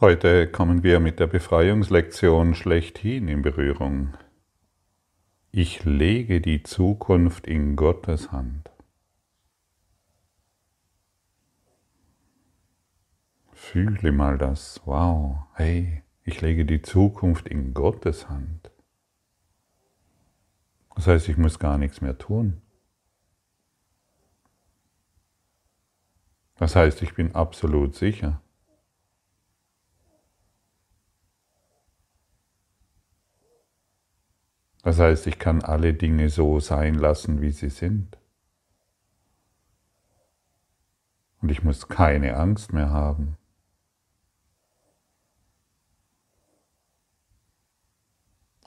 Heute kommen wir mit der Befreiungslektion schlechthin in Berührung. Ich lege die Zukunft in Gottes Hand. Fühle mal das. Wow, hey, ich lege die Zukunft in Gottes Hand. Das heißt, ich muss gar nichts mehr tun. Das heißt, ich bin absolut sicher. Das heißt, ich kann alle Dinge so sein lassen, wie sie sind. Und ich muss keine Angst mehr haben.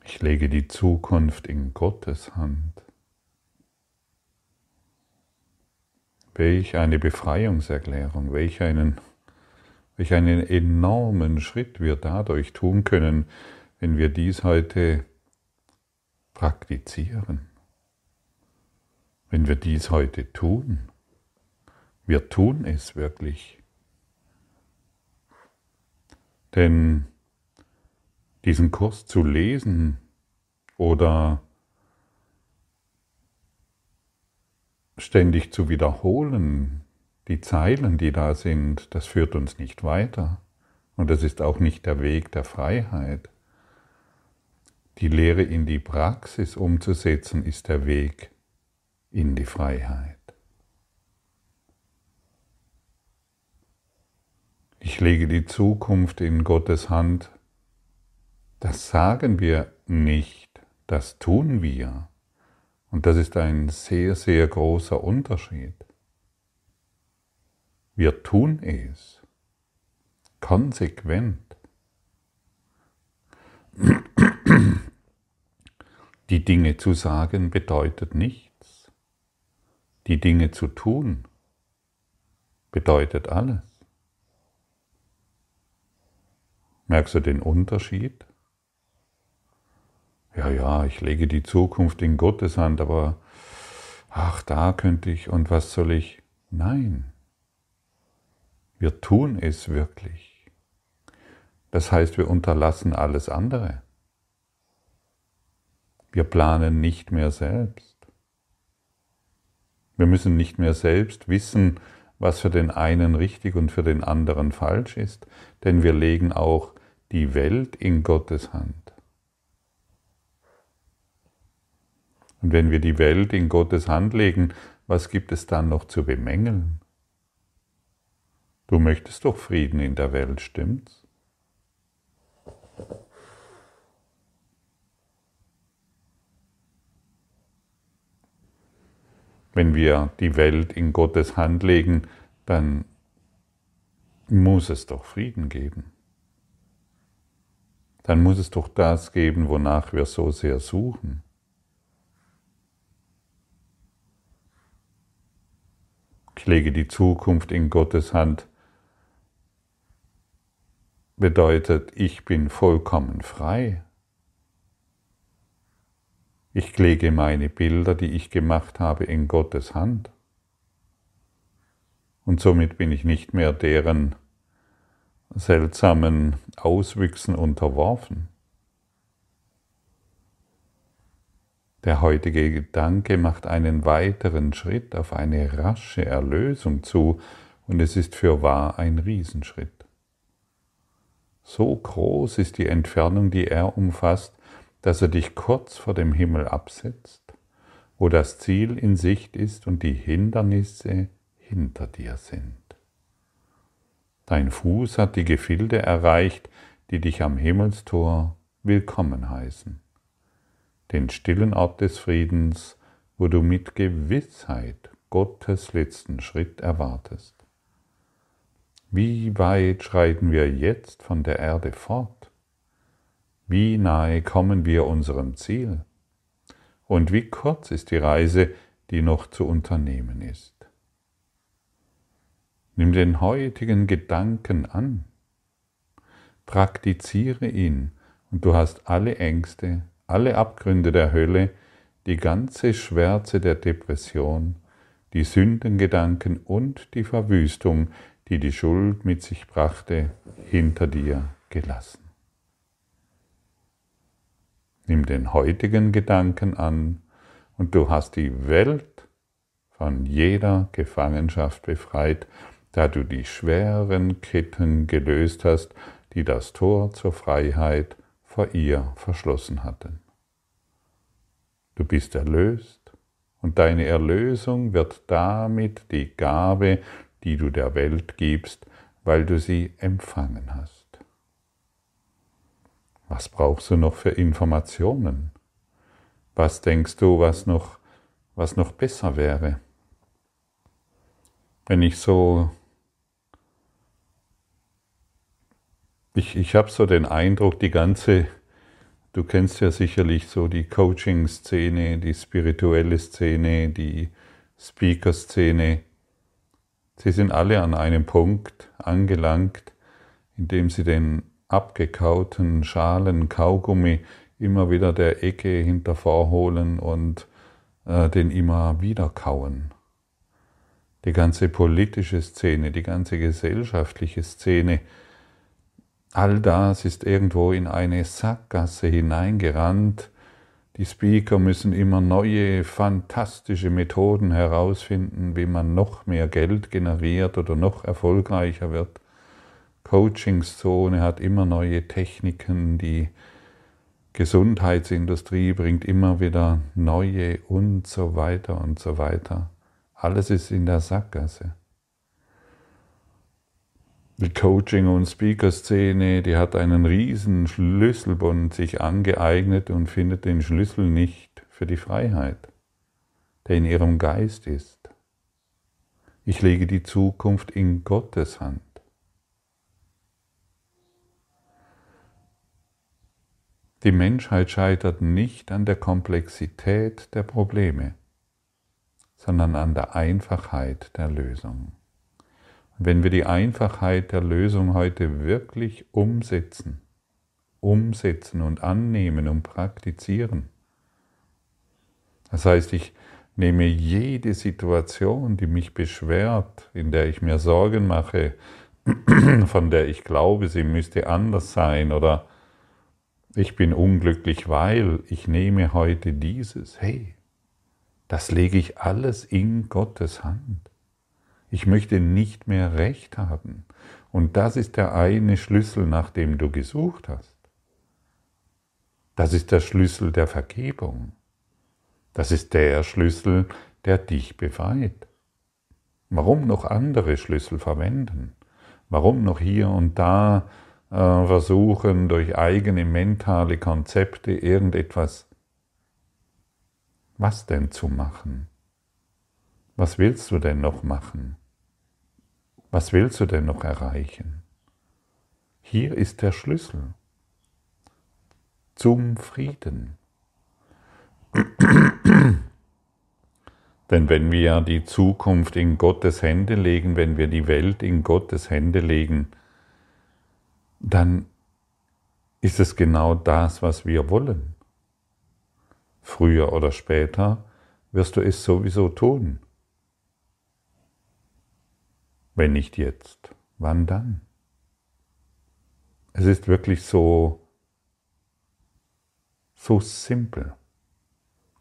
Ich lege die Zukunft in Gottes Hand. Welch eine Befreiungserklärung, welch einen, welch einen enormen Schritt wir dadurch tun können, wenn wir dies heute praktizieren. Wenn wir dies heute tun, wir tun es wirklich. Denn diesen Kurs zu lesen oder ständig zu wiederholen, die Zeilen, die da sind, das führt uns nicht weiter. Und das ist auch nicht der Weg der Freiheit. Die Lehre in die Praxis umzusetzen, ist der Weg in die Freiheit. Ich lege die Zukunft in Gottes Hand. Das sagen wir nicht, das tun wir. Und das ist ein sehr, sehr großer Unterschied. Wir tun es konsequent. Die Dinge zu sagen bedeutet nichts. Die Dinge zu tun bedeutet alles. Merkst du den Unterschied? Ja, ja, ich lege die Zukunft in Gottes Hand, aber ach, da könnte ich und was soll ich? Nein, wir tun es wirklich. Das heißt, wir unterlassen alles andere. Wir planen nicht mehr selbst. Wir müssen nicht mehr selbst wissen, was für den einen richtig und für den anderen falsch ist, denn wir legen auch die Welt in Gottes Hand. Und wenn wir die Welt in Gottes Hand legen, was gibt es dann noch zu bemängeln? Du möchtest doch Frieden in der Welt, stimmt's? Wenn wir die Welt in Gottes Hand legen, dann muss es doch Frieden geben. Dann muss es doch das geben, wonach wir so sehr suchen. Ich lege die Zukunft in Gottes Hand bedeutet, ich bin vollkommen frei. Ich lege meine Bilder, die ich gemacht habe, in Gottes Hand. Und somit bin ich nicht mehr deren seltsamen Auswüchsen unterworfen. Der heutige Gedanke macht einen weiteren Schritt auf eine rasche Erlösung zu und es ist für wahr ein Riesenschritt. So groß ist die Entfernung, die er umfasst, dass er dich kurz vor dem Himmel absetzt, wo das Ziel in Sicht ist und die Hindernisse hinter dir sind. Dein Fuß hat die Gefilde erreicht, die dich am Himmelstor willkommen heißen, den stillen Ort des Friedens, wo du mit Gewissheit Gottes letzten Schritt erwartest. Wie weit schreiten wir jetzt von der Erde fort? Wie nahe kommen wir unserem Ziel? Und wie kurz ist die Reise, die noch zu unternehmen ist? Nimm den heutigen Gedanken an, praktiziere ihn und du hast alle Ängste, alle Abgründe der Hölle, die ganze Schwärze der Depression, die Sündengedanken und die Verwüstung, die die Schuld mit sich brachte, hinter dir gelassen. Nimm den heutigen Gedanken an und du hast die Welt von jeder Gefangenschaft befreit, da du die schweren Ketten gelöst hast, die das Tor zur Freiheit vor ihr verschlossen hatten. Du bist erlöst und deine Erlösung wird damit die Gabe, die du der Welt gibst, weil du sie empfangen hast. Was brauchst du noch für Informationen? Was denkst du, was noch, was noch besser wäre? Wenn ich so, ich, ich habe so den Eindruck, die ganze, du kennst ja sicherlich so die Coaching-Szene, die spirituelle Szene, die Speaker-Szene, Sie sind alle an einem Punkt angelangt, in dem sie den abgekauten Schalen Kaugummi immer wieder der Ecke hinter vorholen und äh, den immer wieder kauen. Die ganze politische Szene, die ganze gesellschaftliche Szene, all das ist irgendwo in eine Sackgasse hineingerannt, die Speaker müssen immer neue, fantastische Methoden herausfinden, wie man noch mehr Geld generiert oder noch erfolgreicher wird. Coachingszone hat immer neue Techniken, die Gesundheitsindustrie bringt immer wieder neue und so weiter und so weiter. Alles ist in der Sackgasse. Die Coaching- und Speaker-Szene, die hat einen riesen Schlüsselbund sich angeeignet und findet den Schlüssel nicht für die Freiheit, der in ihrem Geist ist. Ich lege die Zukunft in Gottes Hand. Die Menschheit scheitert nicht an der Komplexität der Probleme, sondern an der Einfachheit der Lösung. Wenn wir die Einfachheit der Lösung heute wirklich umsetzen, umsetzen und annehmen und praktizieren, das heißt, ich nehme jede Situation, die mich beschwert, in der ich mir Sorgen mache, von der ich glaube, sie müsste anders sein oder ich bin unglücklich, weil ich nehme heute dieses, hey, das lege ich alles in Gottes Hand. Ich möchte nicht mehr recht haben. Und das ist der eine Schlüssel, nach dem du gesucht hast. Das ist der Schlüssel der Vergebung. Das ist der Schlüssel, der dich befreit. Warum noch andere Schlüssel verwenden? Warum noch hier und da versuchen, durch eigene mentale Konzepte irgendetwas, was denn zu machen? Was willst du denn noch machen? Was willst du denn noch erreichen? Hier ist der Schlüssel zum Frieden. Denn wenn wir die Zukunft in Gottes Hände legen, wenn wir die Welt in Gottes Hände legen, dann ist es genau das, was wir wollen. Früher oder später wirst du es sowieso tun. Wenn nicht jetzt, wann dann? Es ist wirklich so, so simpel.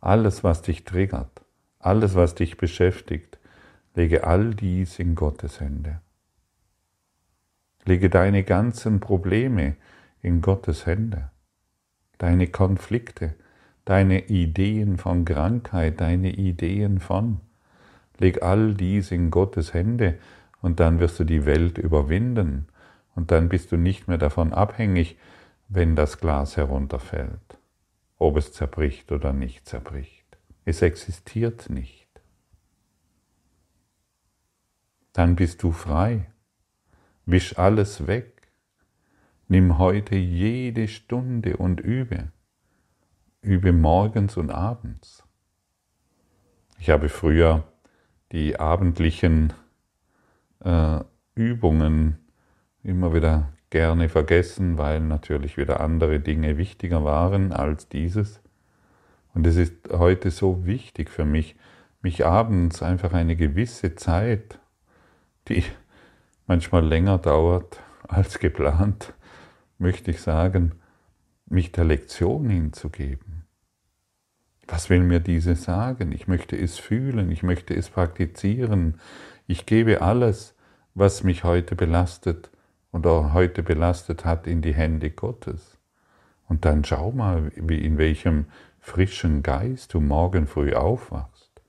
Alles, was dich triggert, alles, was dich beschäftigt, lege all dies in Gottes Hände. Lege deine ganzen Probleme in Gottes Hände, deine Konflikte, deine Ideen von Krankheit, deine Ideen von. Leg all dies in Gottes Hände und dann wirst du die Welt überwinden und dann bist du nicht mehr davon abhängig, wenn das Glas herunterfällt, ob es zerbricht oder nicht zerbricht. Es existiert nicht. Dann bist du frei. Wisch alles weg. Nimm heute jede Stunde und übe. Übe morgens und abends. Ich habe früher die abendlichen äh, Übungen immer wieder gerne vergessen, weil natürlich wieder andere Dinge wichtiger waren als dieses. Und es ist heute so wichtig für mich, mich abends einfach eine gewisse Zeit, die manchmal länger dauert als geplant, möchte ich sagen, mich der Lektion hinzugeben. Was will mir diese sagen? Ich möchte es fühlen, ich möchte es praktizieren. Ich gebe alles, was mich heute belastet oder heute belastet hat, in die Hände Gottes. Und dann schau mal, in welchem frischen Geist du morgen früh aufwachst,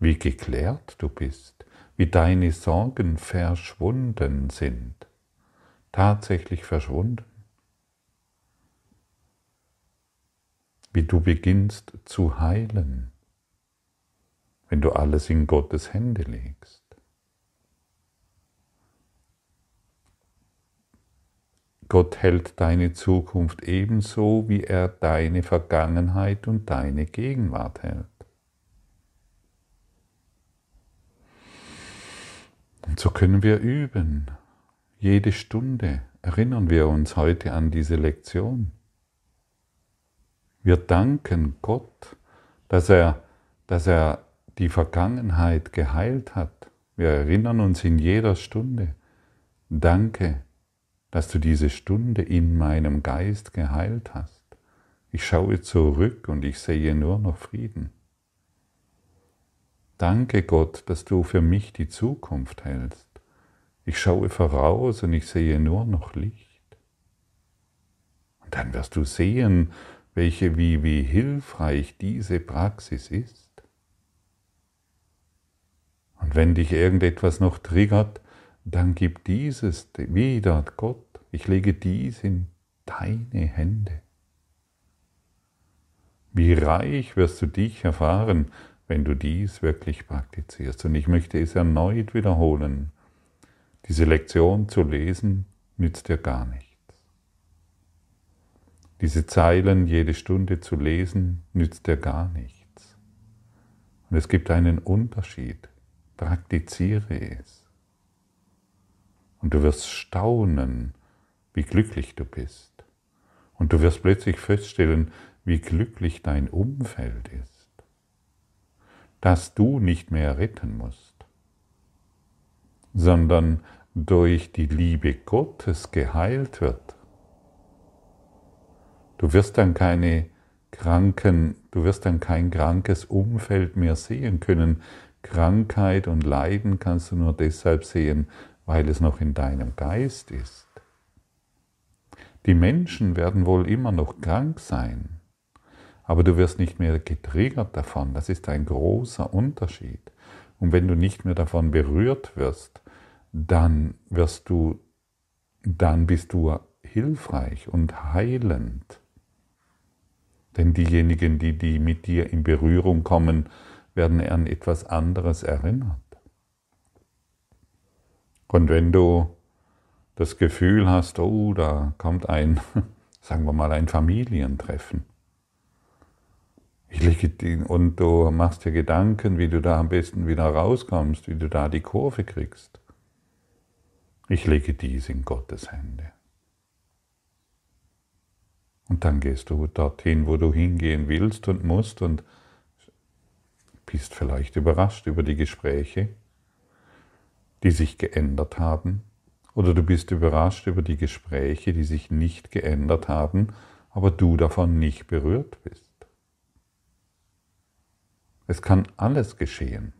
wie geklärt du bist, wie deine Sorgen verschwunden sind, tatsächlich verschwunden. wie du beginnst zu heilen, wenn du alles in Gottes Hände legst. Gott hält deine Zukunft ebenso, wie er deine Vergangenheit und deine Gegenwart hält. Und so können wir üben. Jede Stunde erinnern wir uns heute an diese Lektion. Wir danken Gott, dass er, dass er die Vergangenheit geheilt hat. Wir erinnern uns in jeder Stunde, danke, dass du diese Stunde in meinem Geist geheilt hast. Ich schaue zurück und ich sehe nur noch Frieden. Danke Gott, dass du für mich die Zukunft hältst. Ich schaue voraus und ich sehe nur noch Licht. Und dann wirst du sehen, welche wie, wie hilfreich diese Praxis ist. Und wenn dich irgendetwas noch triggert, dann gib dieses wieder Gott. Ich lege dies in deine Hände. Wie reich wirst du dich erfahren, wenn du dies wirklich praktizierst. Und ich möchte es erneut wiederholen. Diese Lektion zu lesen nützt dir gar nicht. Diese Zeilen jede Stunde zu lesen, nützt dir gar nichts. Und es gibt einen Unterschied. Praktiziere es. Und du wirst staunen, wie glücklich du bist. Und du wirst plötzlich feststellen, wie glücklich dein Umfeld ist. Dass du nicht mehr retten musst, sondern durch die Liebe Gottes geheilt wird Du wirst dann keine kranken, du wirst dann kein krankes Umfeld mehr sehen können. Krankheit und Leiden kannst du nur deshalb sehen, weil es noch in deinem Geist ist. Die Menschen werden wohl immer noch krank sein, aber du wirst nicht mehr getriggert davon. Das ist ein großer Unterschied. Und wenn du nicht mehr davon berührt wirst, dann wirst du, dann bist du hilfreich und heilend. Denn diejenigen, die, die mit dir in Berührung kommen, werden an etwas anderes erinnert. Und wenn du das Gefühl hast, oh, da kommt ein, sagen wir mal, ein Familientreffen, und du machst dir Gedanken, wie du da am besten wieder rauskommst, wie du da die Kurve kriegst. Ich lege dies in Gottes Hände. Und dann gehst du dorthin, wo du hingehen willst und musst und bist vielleicht überrascht über die Gespräche, die sich geändert haben. Oder du bist überrascht über die Gespräche, die sich nicht geändert haben, aber du davon nicht berührt bist. Es kann alles geschehen.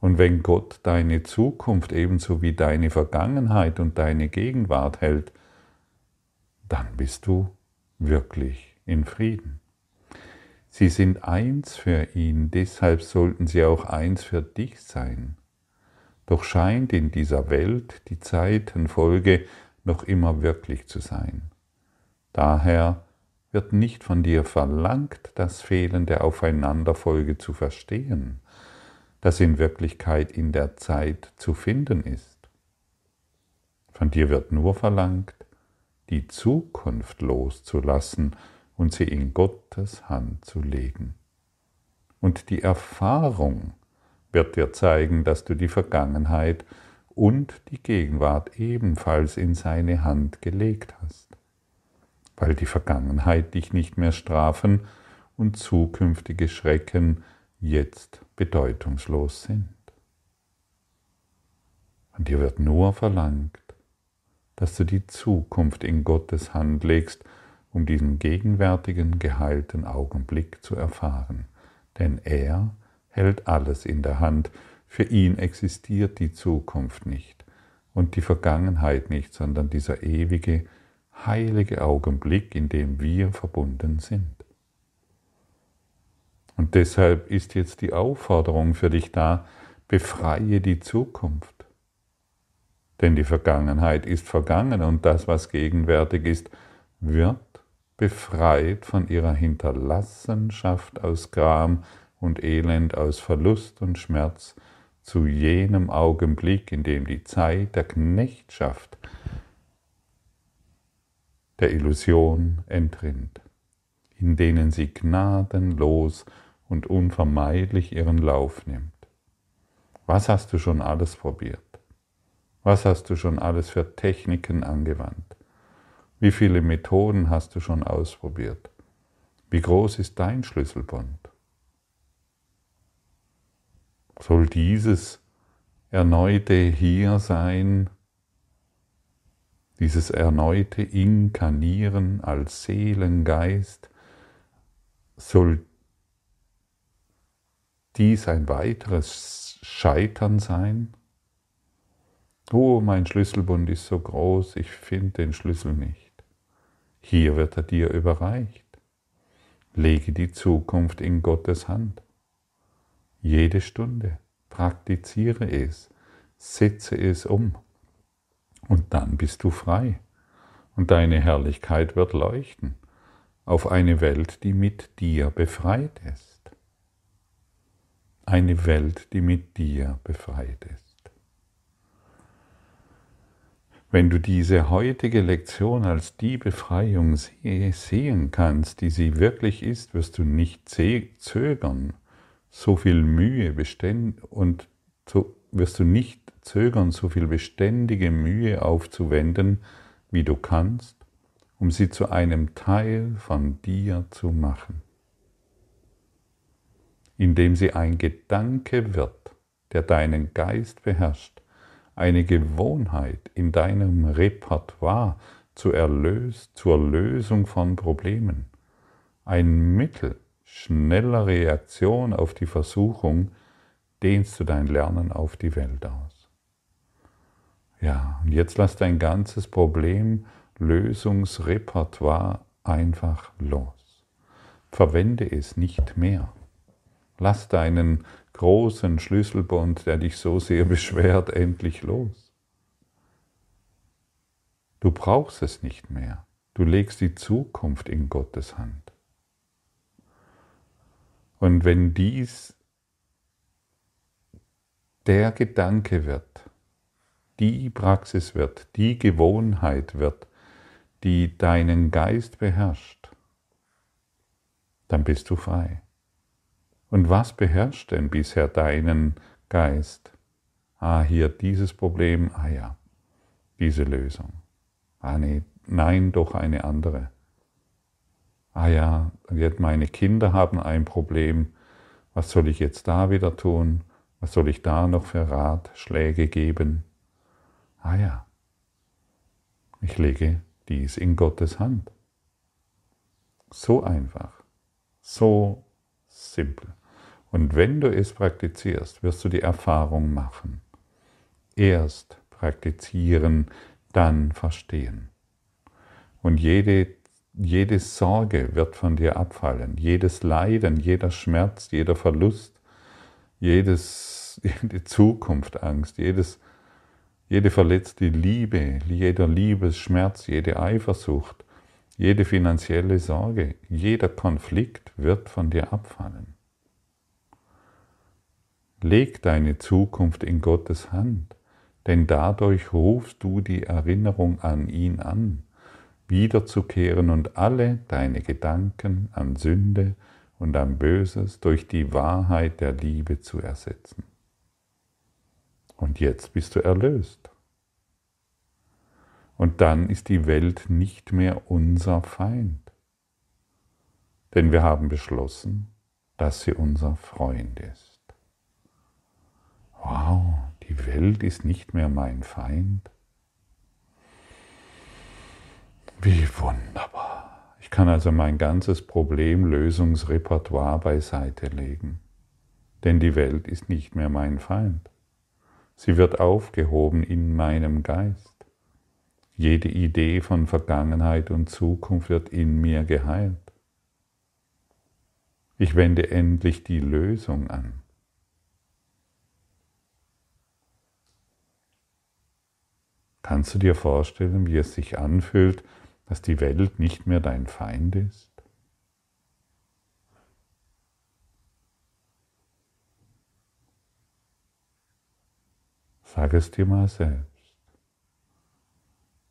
Und wenn Gott deine Zukunft ebenso wie deine Vergangenheit und deine Gegenwart hält, dann bist du wirklich in Frieden. Sie sind eins für ihn, deshalb sollten sie auch eins für dich sein. Doch scheint in dieser Welt die Zeitenfolge noch immer wirklich zu sein. Daher wird nicht von dir verlangt, das Fehlen der Aufeinanderfolge zu verstehen, das in Wirklichkeit in der Zeit zu finden ist. Von dir wird nur verlangt, die Zukunft loszulassen und sie in Gottes Hand zu legen. Und die Erfahrung wird dir zeigen, dass du die Vergangenheit und die Gegenwart ebenfalls in seine Hand gelegt hast, weil die Vergangenheit dich nicht mehr strafen und zukünftige Schrecken jetzt bedeutungslos sind. Von dir wird nur verlangt, dass du die Zukunft in Gottes Hand legst, um diesen gegenwärtigen geheilten Augenblick zu erfahren. Denn er hält alles in der Hand. Für ihn existiert die Zukunft nicht und die Vergangenheit nicht, sondern dieser ewige, heilige Augenblick, in dem wir verbunden sind. Und deshalb ist jetzt die Aufforderung für dich da, befreie die Zukunft. Denn die Vergangenheit ist vergangen und das, was gegenwärtig ist, wird befreit von ihrer Hinterlassenschaft aus Gram und Elend, aus Verlust und Schmerz zu jenem Augenblick, in dem die Zeit der Knechtschaft, der Illusion entrinnt, in denen sie gnadenlos und unvermeidlich ihren Lauf nimmt. Was hast du schon alles probiert? Was hast du schon alles für Techniken angewandt? Wie viele Methoden hast du schon ausprobiert? Wie groß ist dein Schlüsselbund? Soll dieses erneute Hier sein, dieses erneute Inkarnieren als Seelengeist, soll dies ein weiteres Scheitern sein? Oh, mein Schlüsselbund ist so groß, ich finde den Schlüssel nicht. Hier wird er dir überreicht. Lege die Zukunft in Gottes Hand. Jede Stunde praktiziere es, setze es um und dann bist du frei und deine Herrlichkeit wird leuchten auf eine Welt, die mit dir befreit ist. Eine Welt, die mit dir befreit ist. Wenn du diese heutige Lektion als die Befreiung sehen kannst, die sie wirklich ist, wirst du nicht zögern, so viel Mühe beständig und so wirst du nicht zögern, so viel beständige Mühe aufzuwenden, wie du kannst, um sie zu einem Teil von dir zu machen, indem sie ein Gedanke wird, der deinen Geist beherrscht, eine Gewohnheit in deinem Repertoire zur, Erlös zur Lösung von Problemen, ein Mittel, schneller Reaktion auf die Versuchung dehnst du dein Lernen auf die Welt aus. Ja, und jetzt lass dein ganzes Problemlösungsrepertoire einfach los. Verwende es nicht mehr. Lass deinen großen Schlüsselbund, der dich so sehr beschwert, endlich los. Du brauchst es nicht mehr. Du legst die Zukunft in Gottes Hand. Und wenn dies der Gedanke wird, die Praxis wird, die Gewohnheit wird, die deinen Geist beherrscht, dann bist du frei. Und was beherrscht denn bisher deinen Geist? Ah, hier dieses Problem, ah ja, diese Lösung. Ah nee, nein, doch eine andere ah ja, meine Kinder haben ein Problem, was soll ich jetzt da wieder tun? Was soll ich da noch für Ratschläge geben? Ah ja, ich lege dies in Gottes Hand. So einfach, so simpel. Und wenn du es praktizierst, wirst du die Erfahrung machen. Erst praktizieren, dann verstehen. Und jede jede Sorge wird von dir abfallen, jedes Leiden, jeder Schmerz, jeder Verlust, jedes, jede Zukunftsangst, jedes, jede verletzte Liebe, jeder Liebesschmerz, jede Eifersucht, jede finanzielle Sorge, jeder Konflikt wird von dir abfallen. Leg deine Zukunft in Gottes Hand, denn dadurch rufst du die Erinnerung an ihn an wiederzukehren und alle deine Gedanken an Sünde und an Böses durch die Wahrheit der Liebe zu ersetzen. Und jetzt bist du erlöst. Und dann ist die Welt nicht mehr unser Feind. Denn wir haben beschlossen, dass sie unser Freund ist. Wow, die Welt ist nicht mehr mein Feind. Wie wunderbar. Ich kann also mein ganzes Problemlösungsrepertoire beiseite legen. Denn die Welt ist nicht mehr mein Feind. Sie wird aufgehoben in meinem Geist. Jede Idee von Vergangenheit und Zukunft wird in mir geheilt. Ich wende endlich die Lösung an. Kannst du dir vorstellen, wie es sich anfühlt, dass die Welt nicht mehr dein Feind ist? Sag es dir mal selbst.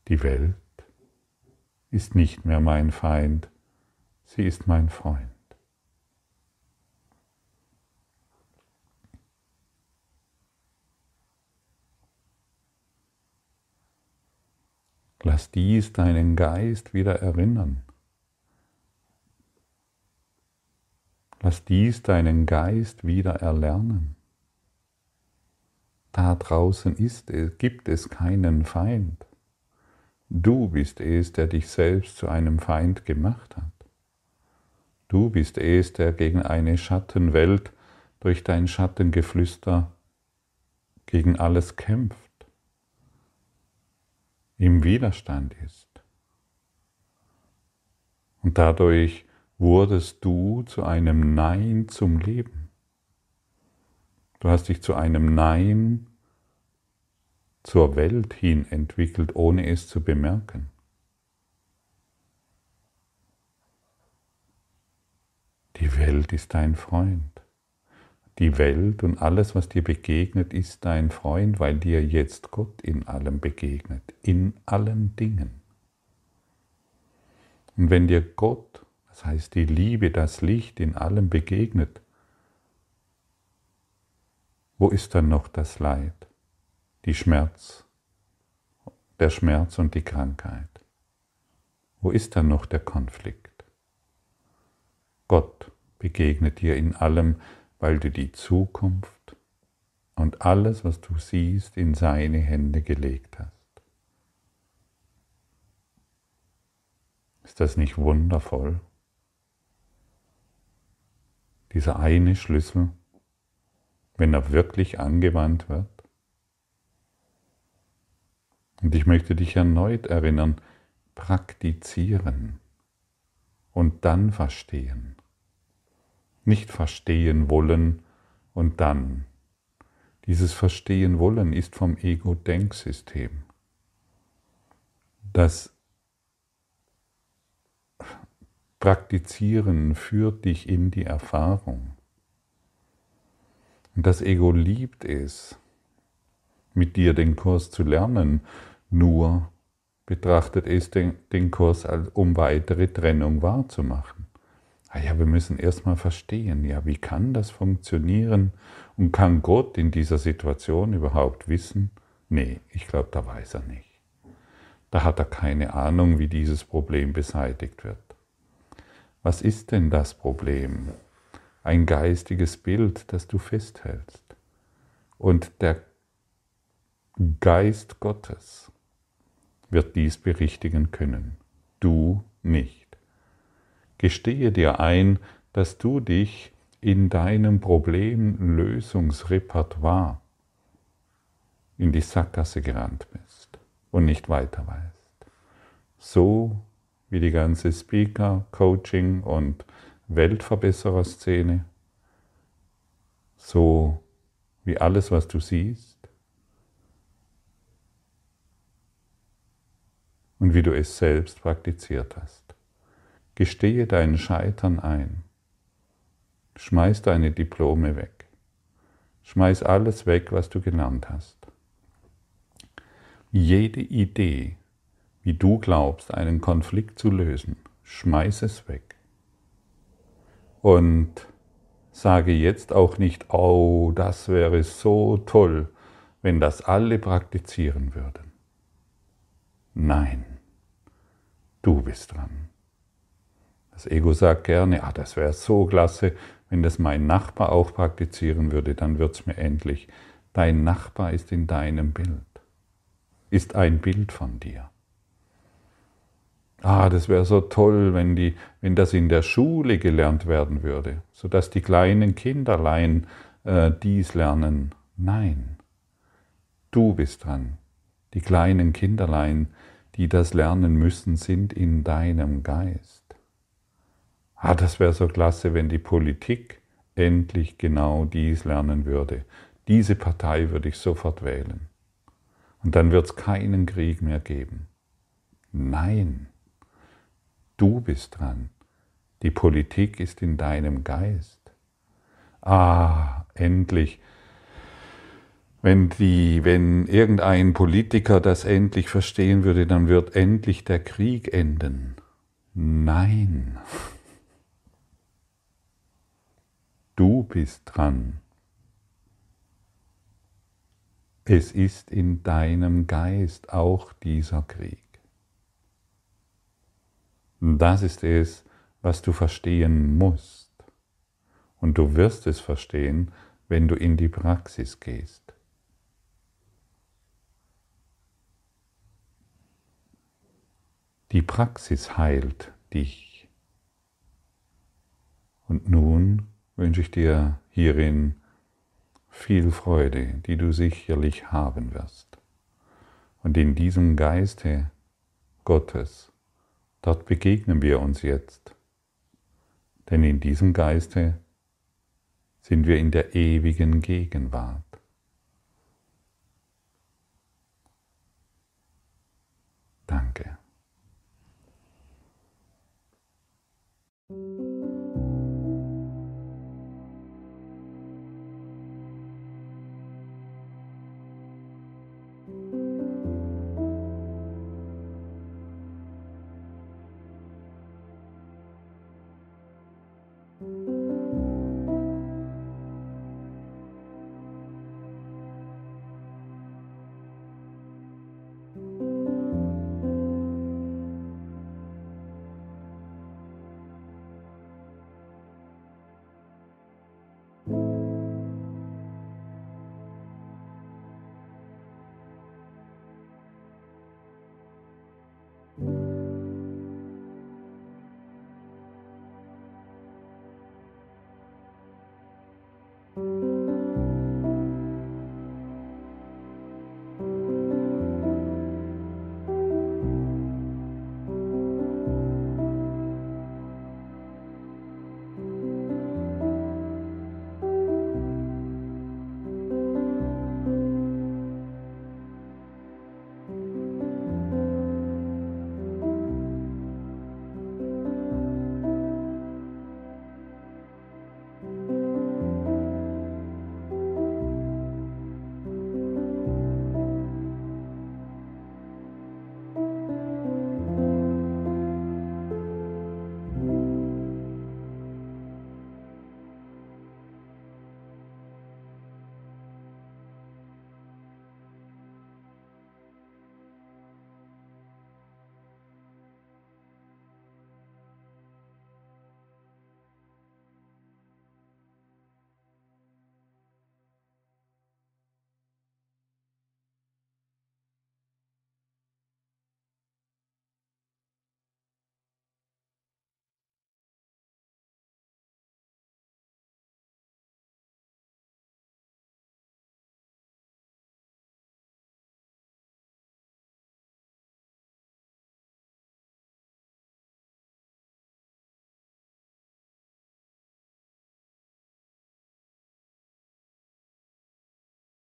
Die Welt ist nicht mehr mein Feind, sie ist mein Freund. Lass dies deinen Geist wieder erinnern. Lass dies deinen Geist wieder erlernen. Da draußen ist gibt es keinen Feind. Du bist es, der dich selbst zu einem Feind gemacht hat. Du bist es, der gegen eine Schattenwelt durch dein Schattengeflüster gegen alles kämpft im Widerstand ist. Und dadurch wurdest du zu einem Nein zum Leben. Du hast dich zu einem Nein zur Welt hin entwickelt, ohne es zu bemerken. Die Welt ist dein Freund. Die Welt und alles, was dir begegnet, ist dein Freund, weil dir jetzt Gott in allem begegnet, in allen Dingen. Und wenn dir Gott, das heißt die Liebe, das Licht in allem begegnet, wo ist dann noch das Leid, die Schmerz, der Schmerz und die Krankheit? Wo ist dann noch der Konflikt? Gott begegnet dir in allem, weil du die Zukunft und alles, was du siehst, in seine Hände gelegt hast. Ist das nicht wundervoll? Dieser eine Schlüssel, wenn er wirklich angewandt wird. Und ich möchte dich erneut erinnern, praktizieren und dann verstehen nicht verstehen wollen und dann. Dieses Verstehen wollen ist vom Ego-Denksystem. Das Praktizieren führt dich in die Erfahrung. Und das Ego liebt es, mit dir den Kurs zu lernen, nur betrachtet es den, den Kurs, um weitere Trennung wahrzumachen. Ah ja, wir müssen erstmal verstehen, ja, wie kann das funktionieren und kann Gott in dieser Situation überhaupt wissen? Nee, ich glaube, da weiß er nicht. Da hat er keine Ahnung, wie dieses Problem beseitigt wird. Was ist denn das Problem? Ein geistiges Bild, das du festhältst. Und der Geist Gottes wird dies berichtigen können. Du nicht. Gestehe dir ein, dass du dich in deinem Problemlösungsrepertoire in die Sackgasse gerannt bist und nicht weiter weißt. So wie die ganze Speaker, Coaching und Weltverbesserer-Szene, so wie alles, was du siehst und wie du es selbst praktiziert hast. Gestehe dein Scheitern ein. Schmeiß deine Diplome weg. Schmeiß alles weg, was du gelernt hast. Jede Idee, wie du glaubst, einen Konflikt zu lösen, schmeiß es weg. Und sage jetzt auch nicht, oh, das wäre so toll, wenn das alle praktizieren würden. Nein, du bist dran. Das Ego sagt gerne, ah, das wäre so klasse, wenn das mein Nachbar auch praktizieren würde, dann wird es mir endlich Dein Nachbar ist in deinem Bild, ist ein Bild von dir. Ah, das wäre so toll, wenn, die, wenn das in der Schule gelernt werden würde, sodass die kleinen Kinderlein äh, dies lernen. Nein, du bist dran. Die kleinen Kinderlein, die das lernen müssen, sind in deinem Geist. Ah, das wäre so klasse, wenn die Politik endlich genau dies lernen würde. Diese Partei würde ich sofort wählen. Und dann wird es keinen Krieg mehr geben. Nein, du bist dran. Die Politik ist in deinem Geist. Ah, endlich. Wenn, die, wenn irgendein Politiker das endlich verstehen würde, dann wird endlich der Krieg enden. Nein. Du bist dran. Es ist in deinem Geist auch dieser Krieg. Das ist es, was du verstehen musst. Und du wirst es verstehen, wenn du in die Praxis gehst. Die Praxis heilt dich. Und nun wünsche ich dir hierin viel Freude, die du sicherlich haben wirst. Und in diesem Geiste Gottes, Dort begegnen wir uns jetzt. Denn in diesem Geiste sind wir in der ewigen Gegenwart. Danke.